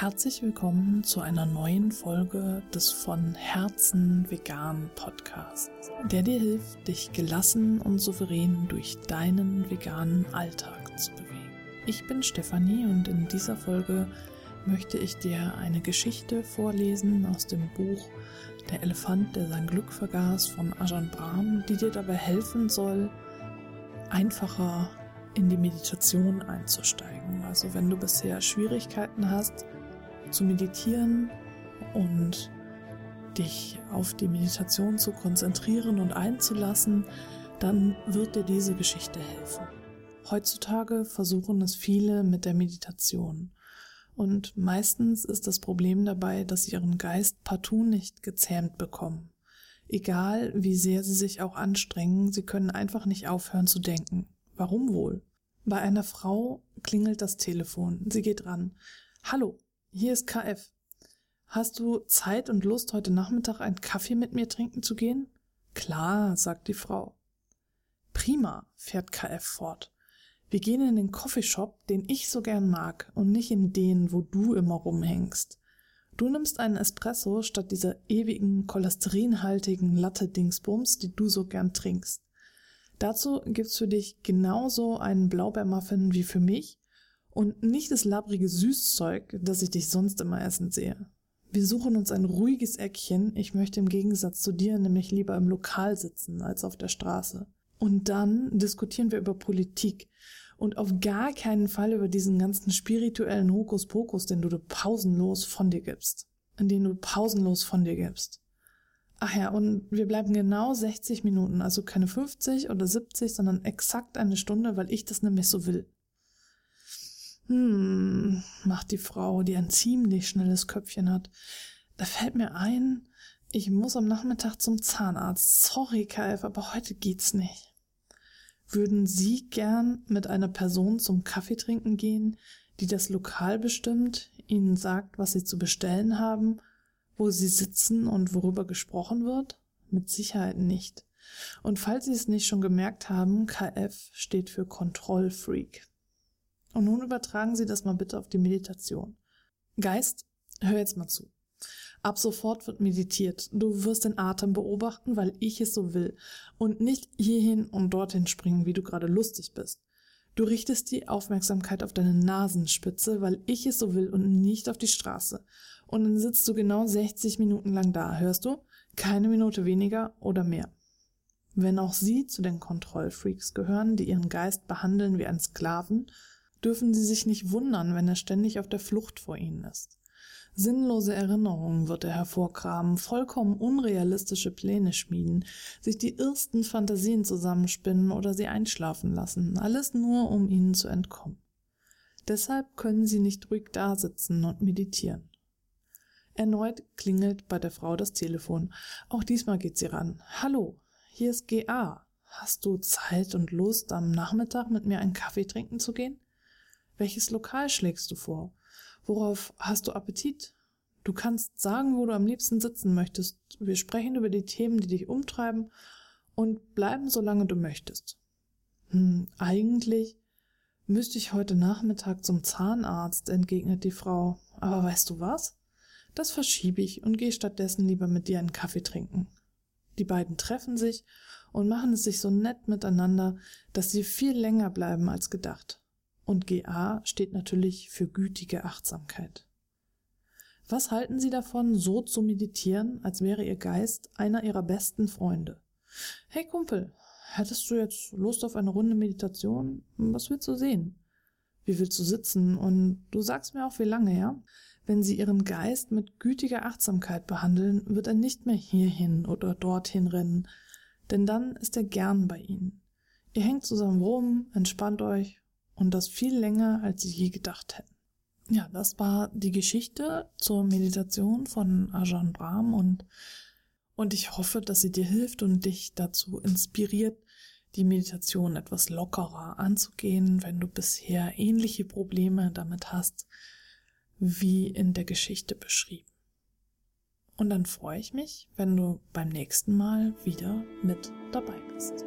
Herzlich willkommen zu einer neuen Folge des von Herzen vegan Podcasts, der dir hilft, dich gelassen und souverän durch deinen veganen Alltag zu bewegen. Ich bin Stefanie und in dieser Folge möchte ich dir eine Geschichte vorlesen aus dem Buch Der Elefant, der sein Glück vergaß von Ajahn Brahm, die dir dabei helfen soll, einfacher in die Meditation einzusteigen. Also wenn du bisher Schwierigkeiten hast, zu meditieren und dich auf die Meditation zu konzentrieren und einzulassen, dann wird dir diese Geschichte helfen. Heutzutage versuchen es viele mit der Meditation. Und meistens ist das Problem dabei, dass sie ihren Geist partout nicht gezähmt bekommen. Egal wie sehr sie sich auch anstrengen, sie können einfach nicht aufhören zu denken. Warum wohl? Bei einer Frau klingelt das Telefon. Sie geht ran. Hallo, hier ist KF. Hast du Zeit und Lust, heute Nachmittag einen Kaffee mit mir trinken zu gehen? Klar, sagt die Frau. Prima, fährt KF fort. Wir gehen in den Coffeeshop, den ich so gern mag, und nicht in den, wo du immer rumhängst. Du nimmst einen Espresso statt dieser ewigen, cholesterinhaltigen Latte-Dingsbums, die du so gern trinkst. Dazu gibt's für dich genauso einen Blaubeermuffin wie für mich und nicht das labrige Süßzeug, das ich dich sonst immer essen sehe. Wir suchen uns ein ruhiges Eckchen. Ich möchte im Gegensatz zu dir nämlich lieber im Lokal sitzen als auf der Straße. Und dann diskutieren wir über Politik und auf gar keinen Fall über diesen ganzen spirituellen Hokuspokus, den du pausenlos von dir gibst. In den du pausenlos von dir gibst. Ach ja, und wir bleiben genau 60 Minuten, also keine 50 oder 70, sondern exakt eine Stunde, weil ich das nämlich so will. Hm, macht die Frau, die ein ziemlich schnelles Köpfchen hat. Da fällt mir ein, ich muss am Nachmittag zum Zahnarzt. Sorry, KF, aber heute geht's nicht. Würden Sie gern mit einer Person zum Kaffee trinken gehen, die das Lokal bestimmt, Ihnen sagt, was Sie zu bestellen haben, wo Sie sitzen und worüber gesprochen wird? Mit Sicherheit nicht. Und falls Sie es nicht schon gemerkt haben, KF steht für Kontrollfreak. Und nun übertragen Sie das mal bitte auf die Meditation. Geist, hör jetzt mal zu. Ab sofort wird meditiert. Du wirst den Atem beobachten, weil ich es so will. Und nicht hierhin und dorthin springen, wie du gerade lustig bist. Du richtest die Aufmerksamkeit auf deine Nasenspitze, weil ich es so will und nicht auf die Straße. Und dann sitzt du genau 60 Minuten lang da, hörst du? Keine Minute weniger oder mehr. Wenn auch sie zu den Kontrollfreaks gehören, die ihren Geist behandeln wie einen Sklaven, dürfen sie sich nicht wundern, wenn er ständig auf der Flucht vor ihnen ist. Sinnlose Erinnerungen wird er hervorkramen, vollkommen unrealistische Pläne schmieden, sich die ersten Fantasien zusammenspinnen oder sie einschlafen lassen, alles nur, um ihnen zu entkommen. Deshalb können sie nicht ruhig dasitzen und meditieren. Erneut klingelt bei der Frau das Telefon. Auch diesmal geht sie ran. Hallo, hier ist GA. Hast du Zeit und Lust, am Nachmittag mit mir einen Kaffee trinken zu gehen? Welches Lokal schlägst du vor? Worauf hast du Appetit? Du kannst sagen, wo du am liebsten sitzen möchtest. Wir sprechen über die Themen, die dich umtreiben und bleiben, solange du möchtest. Hm, eigentlich müsste ich heute Nachmittag zum Zahnarzt, entgegnet die Frau. Aber weißt du was? Das verschiebe ich und gehe stattdessen lieber mit dir einen Kaffee trinken. Die beiden treffen sich und machen es sich so nett miteinander, dass sie viel länger bleiben als gedacht. Und GA steht natürlich für gütige Achtsamkeit. Was halten Sie davon, so zu meditieren, als wäre Ihr Geist einer Ihrer besten Freunde? Hey Kumpel, hättest du jetzt Lust auf eine Runde Meditation? Was willst du sehen? Wie willst du sitzen? Und du sagst mir auch, wie lange, ja? Wenn Sie Ihren Geist mit gütiger Achtsamkeit behandeln, wird er nicht mehr hierhin oder dorthin rennen, denn dann ist er gern bei Ihnen. Ihr hängt zusammen rum, entspannt euch und das viel länger, als sie je gedacht hätten. Ja, das war die Geschichte zur Meditation von Ajahn Brahm und, und ich hoffe, dass sie dir hilft und dich dazu inspiriert, die Meditation etwas lockerer anzugehen, wenn du bisher ähnliche Probleme damit hast, wie in der Geschichte beschrieben. Und dann freue ich mich, wenn du beim nächsten Mal wieder mit dabei bist.